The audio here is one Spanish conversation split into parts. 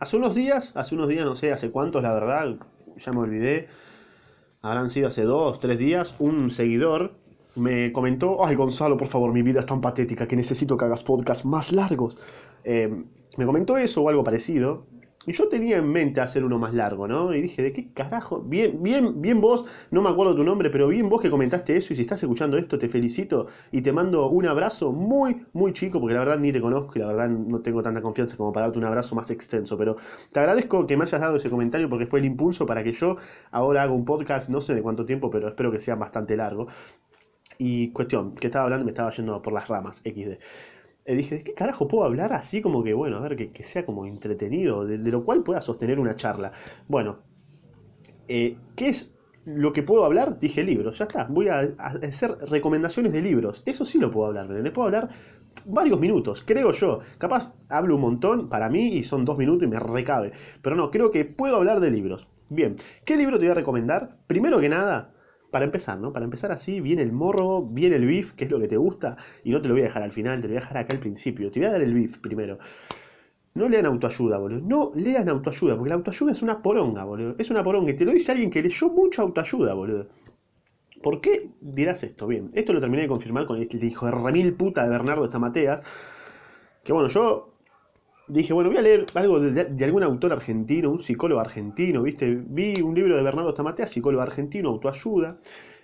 hace unos días, hace unos días, no sé hace cuántos, la verdad, ya me olvidé, habrán sido hace dos, tres días, un seguidor me comentó, ay Gonzalo, por favor, mi vida es tan patética que necesito que hagas podcasts más largos. Eh, me comentó eso o algo parecido. Y yo tenía en mente hacer uno más largo, ¿no? Y dije, ¿de qué carajo? Bien, bien, bien vos, no me acuerdo tu nombre, pero bien vos que comentaste eso y si estás escuchando esto te felicito y te mando un abrazo muy, muy chico, porque la verdad ni te conozco y la verdad no tengo tanta confianza como para darte un abrazo más extenso, pero te agradezco que me hayas dado ese comentario porque fue el impulso para que yo ahora haga un podcast, no sé de cuánto tiempo, pero espero que sea bastante largo. Y cuestión, que estaba hablando me estaba yendo por las ramas, XD. Eh, dije, ¿de qué carajo puedo hablar así como que, bueno, a ver, que, sea como entretenido, de, lo cual pueda sostener una charla? Bueno, eh, ¿qué es lo que puedo hablar? Dije libros, ya está, voy a, hacer recomendaciones de libros, eso sí lo puedo hablar, le puedo hablar varios minutos, creo yo. Capaz hablo un montón para mí y son dos minutos y me recabe, pero no, creo que puedo hablar de libros. Bien, ¿qué libro te voy a recomendar? Primero que nada, para empezar, ¿no? Para empezar así, viene el morro, viene el beef, que es lo que te gusta, y no te lo voy a dejar al final, te lo voy a dejar acá al principio. Te voy a dar el beef primero. No lean autoayuda, boludo. No lean autoayuda, porque la autoayuda es una poronga, boludo. Es una poronga. Y te lo dice alguien que leyó mucho autoayuda, boludo. ¿Por qué dirás esto? Bien, esto lo terminé de confirmar con el hijo de remil puta de Bernardo Estamateas. Que bueno, yo dije, bueno, voy a leer algo de, algún autor argentino, un psicólogo argentino, ¿viste? Vi un libro de Bernardo Tamatea, psicólogo argentino, autoayuda.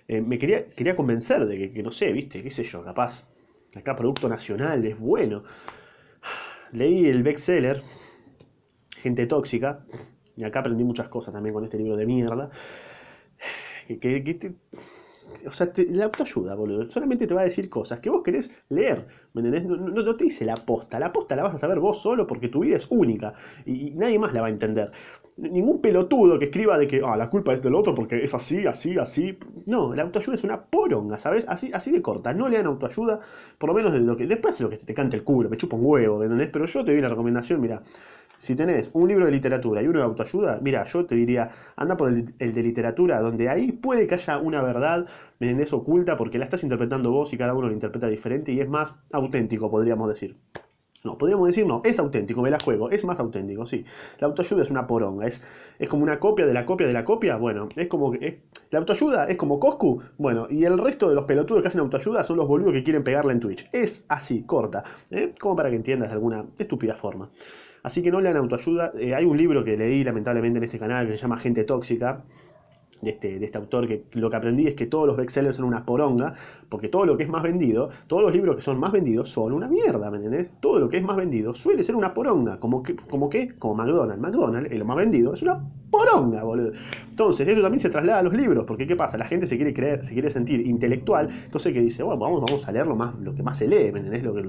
Eh, me quería, quería convencer de que, no sé, ¿viste? ¿Qué sé yo? Capaz, acá Producto Nacional es bueno. Leí el bestseller, Gente Tóxica, y acá aprendí muchas cosas también con este libro de mierda. Que, que, o sea, la autoayuda, boludo. Solamente te va a decir cosas que vos querés leer. ¿Me entendés? No, te dice la posta. La posta la vas a saber vos solo porque tu vida es única. Y, nadie más la va a entender. Ningún pelotudo que escriba de que ah, la culpa es del otro porque es así, así, así. No, la autoayuda es una poronga, ¿sabes? Así, así de corta. No lean autoayuda, por lo menos de lo que. Después de lo que te cante el culo, me chupa un huevo, ¿me entendés? Pero yo te doy la recomendación, mira. Si tenés un libro de literatura y uno de autoayuda, mira, yo te diría, anda por el, de literatura, donde ahí puede que haya una verdad, ¿me entendés? Oculta, porque la estás interpretando vos y cada uno lo interpreta diferente y es más auténtico, podríamos decir. No, podríamos decir, no, es auténtico, me la juego, es más auténtico, sí. La autoayuda es una poronga, es, es como una copia de la copia de la copia, bueno, es como que... la autoayuda es como Coscu, bueno, y el resto de los pelotudos que hacen autoayuda son los boludos que quieren pegarla en Twitch. Es así, corta, ¿eh? como para que entiendas de alguna estúpida forma. Así que no lean autoayuda. Eh, hay un libro que leí lamentablemente en este canal que se llama Gente Tóxica. De este, de este autor, que lo que aprendí es que todos los bestsellers son una poronga, porque todo lo que es más vendido, todos los libros que son más vendidos son una mierda, ¿me entendés? Todo lo que es más vendido suele ser una poronga, como que, como que, como McDonald's. McDonald's, es lo más vendido, es una poronga, boludo. Entonces, eso también se traslada a los libros, porque ¿qué pasa? La gente se quiere creer, se quiere sentir intelectual, entonces que dice, bueno, vamos, vamos a leer lo, más, lo que más se lee, ¿me entendés? Lo que,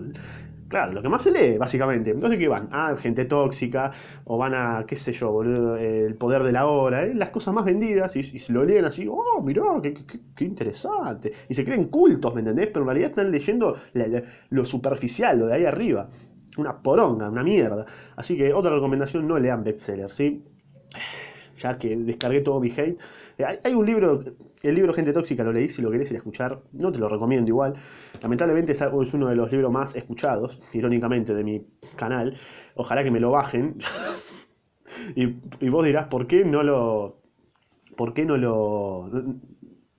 Claro, lo que más se lee, básicamente. Entonces, ¿qué van? Ah, gente tóxica, o van a, qué sé yo, el poder de la hora, ¿eh? las cosas más vendidas, y, se lo leen así, oh, mirá, qué, qué, interesante. Y se creen cultos, ¿me entendés? Pero en realidad están leyendo lo superficial, lo de ahí arriba. Una poronga, una mierda. Así que otra recomendación, no lean bestsellers, ¿sí? Ya que descargué todo mi hate. Eh, hay un libro el libro Gente Tóxica lo leí, si lo querés ir a escuchar, no te lo recomiendo igual. Lamentablemente es uno de los libros más escuchados, irónicamente, de mi canal. Ojalá que me lo bajen. y, vos dirás, ¿por qué no lo... ¿Por qué no lo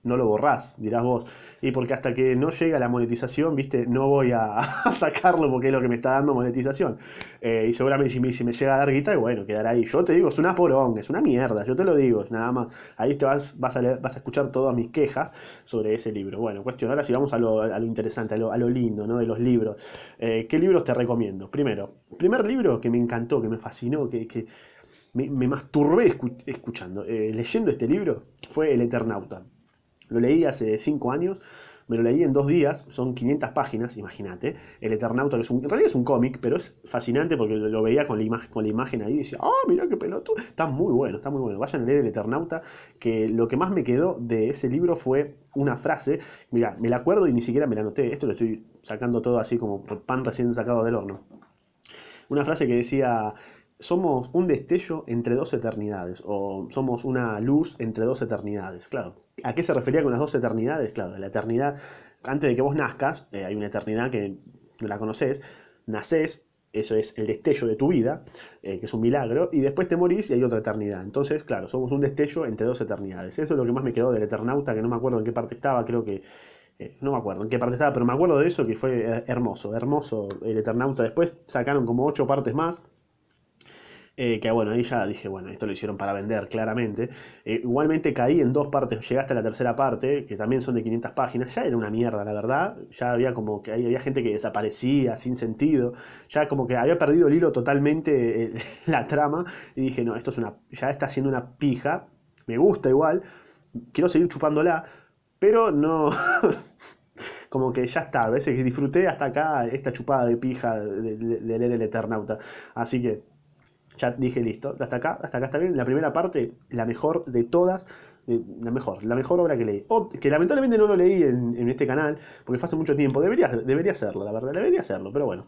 no lo borrás, dirás vos. Y porque hasta que no llega la monetización, viste, no voy a, sacarlo porque es lo que me está dando monetización. Eh, y seguramente si me, si me, llega a dar guita, bueno, quedará ahí. Yo te digo, es una poronga, es una mierda, yo te lo digo, nada más. Ahí te vas, vas, a, vas a escuchar todas mis quejas sobre ese libro. Bueno, cuestión, ahora si vamos a lo, a lo interesante, a lo, a lo, lindo, ¿no? De los libros. Eh, ¿Qué libros te recomiendo? Primero, primer libro que me encantó, que me fascinó, que, que me, me, masturbé escuchando, eh, leyendo este libro, fue El Eternauta. Lo leí hace 5 años, me lo leí en dos días, son 500 páginas, imagínate. El Eternauta, que es un, en realidad es un cómic, pero es fascinante porque lo veía con la, imagen, con la imagen ahí y decía, ¡ah, mira qué pelotudo! Está muy bueno, está muy bueno. Vayan a leer El Eternauta, que lo que más me quedó de ese libro fue una frase, mira, me la acuerdo y ni siquiera me la anoté, esto lo estoy sacando todo así como pan recién sacado del horno. Una frase que decía, somos un destello entre dos eternidades, o somos una luz entre dos eternidades. Claro, ¿a qué se refería con las dos eternidades? Claro, la eternidad, antes de que vos nazcas, eh, hay una eternidad que la conoces, nacés, eso es el destello de tu vida, eh, que es un milagro, y después te morís y hay otra eternidad. Entonces, claro, somos un destello entre dos eternidades. Eso es lo que más me quedó del Eternauta, que no me acuerdo en qué parte estaba, creo que... eh, no me acuerdo en qué parte estaba, pero me acuerdo de eso que fue hermoso, hermoso el Eternauta. Después sacaron como ocho partes más. Eh, que bueno, ahí ya dije, bueno, esto lo hicieron para vender, claramente. Eh, igualmente caí en dos partes, llegaste a la tercera parte, que también son de 500 páginas, ya era una mierda, la verdad. Ya había como que había gente que desaparecía sin sentido, ya como que había perdido el hilo totalmente eh, la trama, y dije, no, esto es una, ya está siendo una pija, me gusta igual, quiero seguir chupándola, pero no. Como que ya está, a veces disfruté hasta acá esta chupada de pija de- de leer el Eternauta. Así que ya dije listo, hasta acá, hasta acá está bien. La primera parte, la mejor de todas, la mejor, la mejor obra que leí. O, que lamentablemente no lo leí en, en este canal, porque fue hace mucho tiempo. Debería, debería hacerlo, la verdad, debería hacerlo, pero bueno,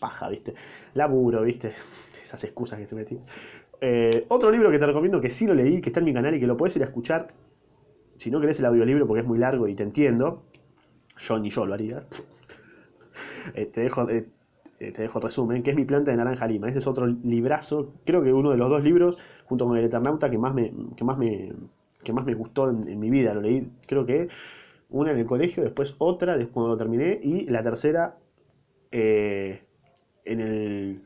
paja, ¿viste? Laburo, ¿viste? Esas excusas que se metí. Eh, otro libro que te recomiendo que sí lo leí, que está en mi canal y que lo puedes ir a escuchar, si no querés el audiolibro porque es muy largo y te entiendo, yo ni yo lo haría. Eh, te dejo, eh, te dejo el resumen, que es Mi planta de naranja lima. Ese es otro librazo, creo que uno de los dos libros, junto con el Eternauta, que más me, que más me, que más me gustó en, mi vida. Lo leí, creo que una en el colegio, después otra, después cuando lo terminé, y la tercera eh, en, el,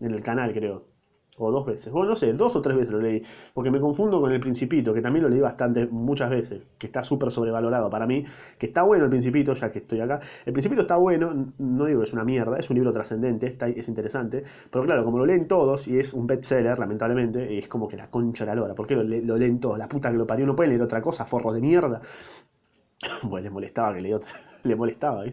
en el canal, creo. O dos veces. Bueno, no sé, dos o tres veces lo leí. Porque me confundo con El Principito, que también lo leí bastante, muchas veces. Que está súper sobrevalorado para mí. Que está bueno El Principito, ya que estoy acá. El Principito está bueno, no digo que es una mierda, es un libro trascendente, es interesante. Pero claro, como lo leen todos y es un bestseller, lamentablemente, es como que la concha de la lora. ¿Por qué lo, le- lo leen todos? La puta que lo parió, no pueden leer otra cosa, forros de mierda. Bueno, les molestaba que leía otra. Le molestaba.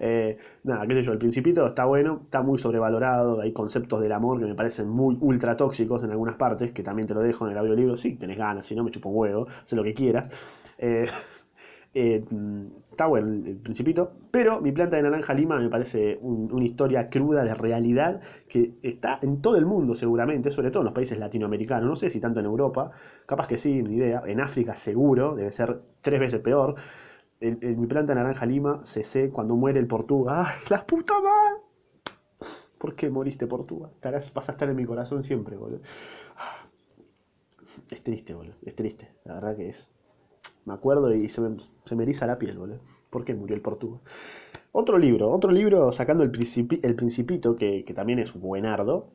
Eh, nada, qué sé yo, el Principito está bueno, está muy sobrevalorado. Hay conceptos del amor que me parecen muy ultra tóxicos en algunas partes, que también te lo dejo en el audiolibro. Sí, tenés ganas, si no me chupo un huevo, sé lo que quieras. Eh, eh, está bueno el, Principito, pero Mi planta de naranja lima me parece un- una historia cruda de realidad que está en todo el mundo seguramente, sobre todo en los países latinoamericanos. No sé si tanto en Europa, capaz que sí, ni idea. En África seguro, debe ser tres veces peor. En mi planta naranja lima, CC, cuando muere el Portuga. ¡Ay, la puta madre! ¿Por qué moriste, Portuga? Estarás, vas a estar en mi corazón siempre, boludo. Es triste, boludo. Es triste. La verdad que es. Me acuerdo y se me, se me eriza la piel, boludo. ¿Por qué murió el Portuga? Otro libro, otro libro sacando el, Principi- el Principito, que, que también es buenardo,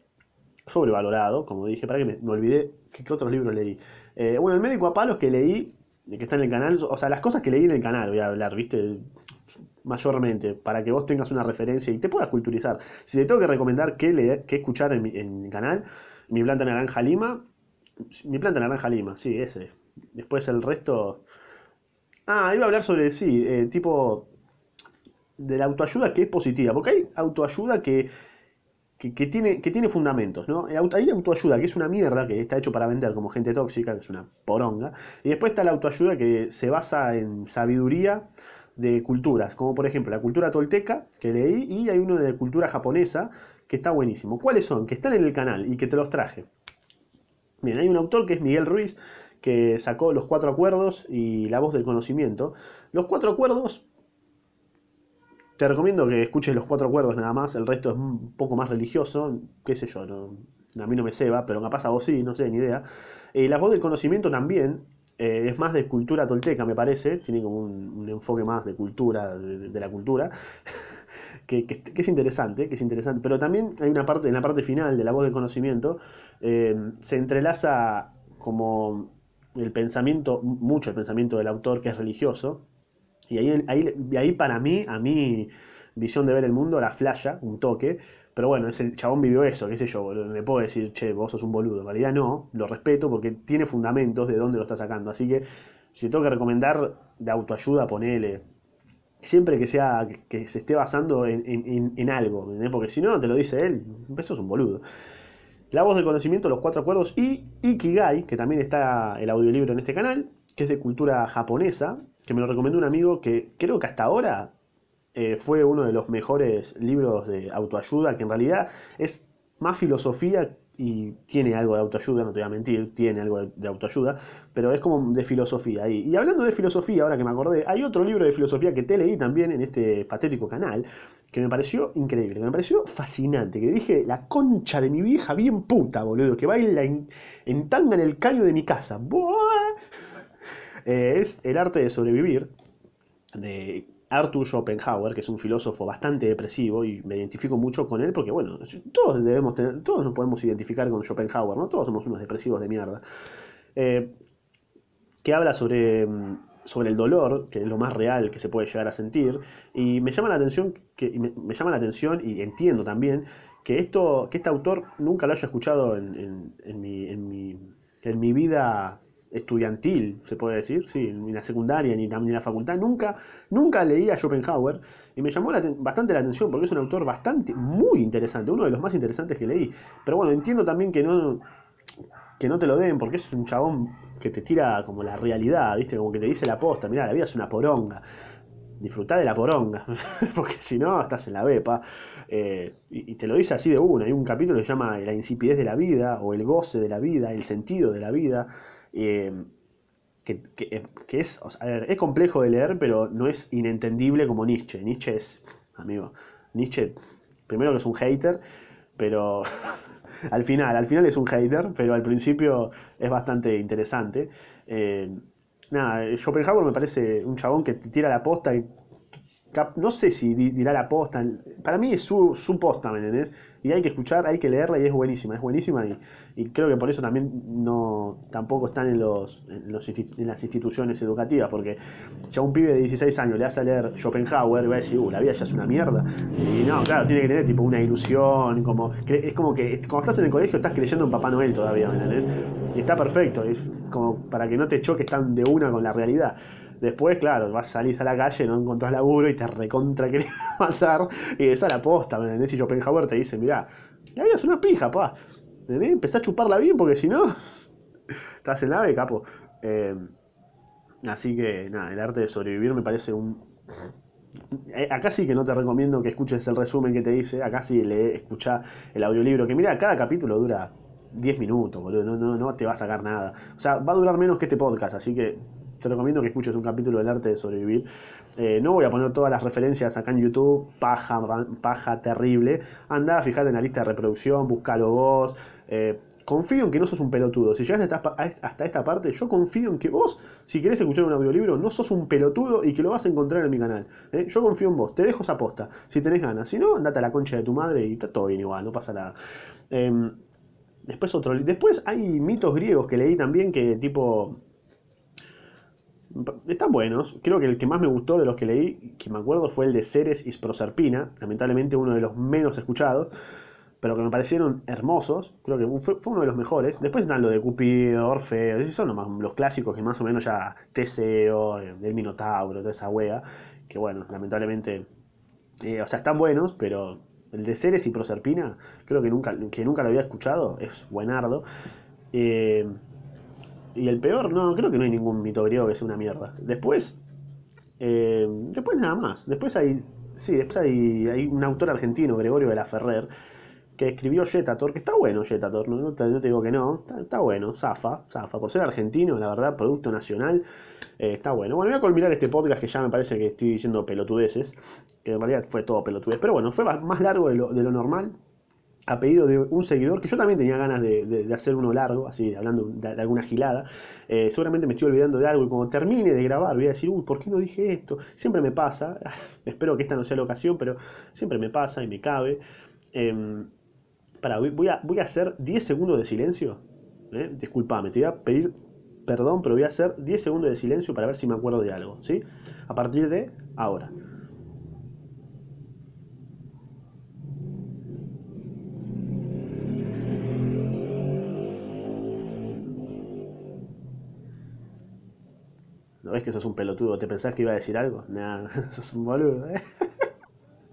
sobrevalorado, como dije, para que me, olvidé qué otros libros leí. Eh, bueno, el médico a palos que leí, eh, que está en el canal, o sea, las cosas que leí en el canal, voy a hablar, ¿viste? Mayormente, para que vos tengas una referencia y te puedas culturizar. Si te tengo que recomendar qué leer, qué escuchar en mi, en mi canal, mi planta naranja lima, mi planta naranja lima, sí, ese. Después el resto. Ah, iba a hablar sobre, sí, eh, tipo de la autoayuda que es positiva, porque hay autoayuda que, que, tiene, que tiene fundamentos, ¿no? Hay autoayuda que es una mierda, que está hecho para vender como gente tóxica, que es una poronga, y después está la autoayuda que se basa en sabiduría de culturas, como por ejemplo la cultura tolteca, que leí, y hay uno de cultura japonesa, que está buenísimo. ¿Cuáles son? Que están en el canal y que te los traje. Bien, hay un autor que es Miguel Ruiz, que sacó Los Cuatro Acuerdos y La Voz del Conocimiento. Los Cuatro Acuerdos, te recomiendo que escuches Los Cuatro Acuerdos nada más, el resto es un poco más religioso, qué sé yo, no- a mí no me ceba, pero capaz a vos sí, no sé, ni idea. Eh, La Voz del Conocimiento también, eh, es más de cultura tolteca, me parece, tiene como un, enfoque más de cultura, de, la cultura. Que es interesante, que es interesante, pero también hay una parte, en la parte final de la voz del conocimiento, eh, se entrelaza como el pensamiento, mucho el pensamiento del autor que es religioso, y ahí, ahí, ahí para mí, a mi visión de ver el mundo, la flasha, un toque, pero bueno, ese chabón vivió eso, qué sé yo, le puedo decir, che, vos sos un boludo, en realidad no, lo respeto porque tiene fundamentos de dónde lo está sacando, así que si tengo que recomendar de autoayuda, ponele, siempre que sea que, se esté basando en, en- algo, porque si no te lo dice él, eso es un boludo. La voz del conocimiento, los cuatro acuerdos y Ikigai, que también está el audiolibro en este canal, que es de cultura japonesa, que me lo recomendó un amigo que creo que hasta ahora eh, fue uno de los mejores libros de autoayuda, que en realidad es más filosofía y tiene algo de autoayuda, no te voy a mentir, tiene algo de, autoayuda, pero es como de filosofía. Y, y hablando de filosofía, ahora que me acordé, hay otro libro de filosofía que te leí también en este patético canal, que me pareció increíble, que me pareció fascinante, que dije, la concha de mi vieja bien puta, boludo, que baila en, en tanga en el caño de mi casa. Eh, es El arte de sobrevivir, de Arthur Schopenhauer, que es un filósofo bastante depresivo y me identifico mucho con él porque, bueno, todos debemos tener, todos nos podemos identificar con Schopenhauer, ¿no? Todos somos unos depresivos de mierda. Eh, que habla sobre, sobre el dolor, que es lo más real que se puede llegar a sentir, y me llama la atención, que, me, llama la atención y entiendo también que, esto, que este autor nunca lo haya escuchado en, en, mi, en mi vida estudiantil, se puede decir, sí, ni la secundaria ni, ni la facultad, nunca, nunca leí a Schopenhauer y me llamó bastante la atención porque es un autor bastante, muy interesante, uno de los más interesantes que leí. Pero bueno, entiendo también que no, que no te lo den porque es un chabón que te tira como la realidad, ¿viste? Como que te dice la posta, mira, la vida es una poronga. Disfrutá de la poronga, porque si no, estás en la bepa. Eh, y, te lo dice así de una. Hay un capítulo que se llama La insipidez de la vida, o el goce de la vida, el sentido de la vida. Eh, que, es, es complejo de leer, pero no es inentendible como Nietzsche. Nietzsche es, amigo, Nietzsche, primero que es un hater, pero al final, al final es un hater, pero al principio es bastante interesante. Eh, nada, Schopenhauer me parece un chabón que tira la posta y no sé si dirá la posta, para mí es su, su posta, ¿me? Y hay que escuchar, hay que leerla y es buenísima, es buenísima y, creo que por eso también no tampoco están en, los, en, las instituciones educativas, porque ya un pibe de 16 años le hace a leer Schopenhauer y va a decir, uh, la vida ya es una mierda. Y no, claro, tiene que tener tipo una ilusión, como es como que cuando estás en el colegio estás creyendo en Papá Noel todavía, ¿me entendés? Y está perfecto, es como para que no te choques tan de una con la realidad. Después, claro, vas, salís a la calle, no encontrás laburo y te recontra querés matar. Y esa la posta, ¿me entendés? Y Schopenhauer te dice, mirá, la vida es una pija, pa. ¿Entendés? A chuparla bien porque si no, estás en la B, capo. Eh, así que, nada, el arte de sobrevivir me parece un... Eh, acá sí que no te recomiendo que escuches el resumen que te dice, acá sí le escucha el audiolibro, que mira, cada capítulo dura 10 minutos, boludo, no, no, no te va a sacar nada. O sea, va a durar menos que este podcast, así que te recomiendo que escuches un capítulo del arte de sobrevivir. Eh, no voy a poner todas las referencias acá en YouTube, paja, paja terrible. Anda, fíjate en la lista de reproducción, búscalo vos. Eh, confío en que no sos un pelotudo. Si llegas hasta esta parte, yo confío en que vos, si querés escuchar un audiolibro, no sos un pelotudo y que lo vas a encontrar en mi canal. ¿eh? Yo confío en vos, te dejo esa posta, si tenés ganas. Si no, andate a la concha de tu madre y está todo bien igual, no pasa nada. Em, después otro. Después hay mitos griegos que leí también que tipo están buenos. Creo que el que más me gustó de los que leí, que me acuerdo, fue el de Ceres y Proserpina. Lamentablemente uno de los menos escuchados, pero que me parecieron hermosos. Creo que fue, uno de los mejores. Después están los de Cupido, Orfeo, esos son los clásicos que más o menos ya Teseo, eh, el Minotauro, toda esa wea. Que bueno, lamentablemente, eh, o sea, están buenos, pero el de Ceres y Proserpina, creo que nunca, que nunca lo había escuchado, es buenardo. Eh, y el peor, no, creo que no hay ningún mito griego que sea una mierda. Después, eh, después nada más. Después hay, sí, después hay, hay, un autor argentino, Gregorio de la Ferrer, que escribió Jetator, que está bueno Jetator, no, te, digo que no, está, bueno, zafa, zafa. Por ser argentino, la verdad, producto nacional, eh, está bueno. Bueno, voy a culminar este podcast que ya me parece que estoy diciendo pelotudeces, que en realidad fue todo pelotudez, pero bueno, fue más largo de lo normal a pedido de un seguidor, que yo también tenía ganas de, hacer uno largo, así, hablando de, alguna gilada. Eh, seguramente me estoy olvidando de algo y cuando termine de grabar voy a decir, uy, ¿por qué no dije esto? Siempre me pasa, espero que esta no sea la ocasión, pero siempre me pasa y me cabe. Eh, para, voy a, voy a hacer 10 segundos de silencio. ¿eh? Disculpame, te voy a pedir perdón, pero voy a hacer 10 segundos de silencio para ver si me acuerdo de algo, ¿sí? A partir de ahora. Que sos un pelotudo? ¿Te pensás que iba a decir algo? Nada, sos un boludo, ¿eh?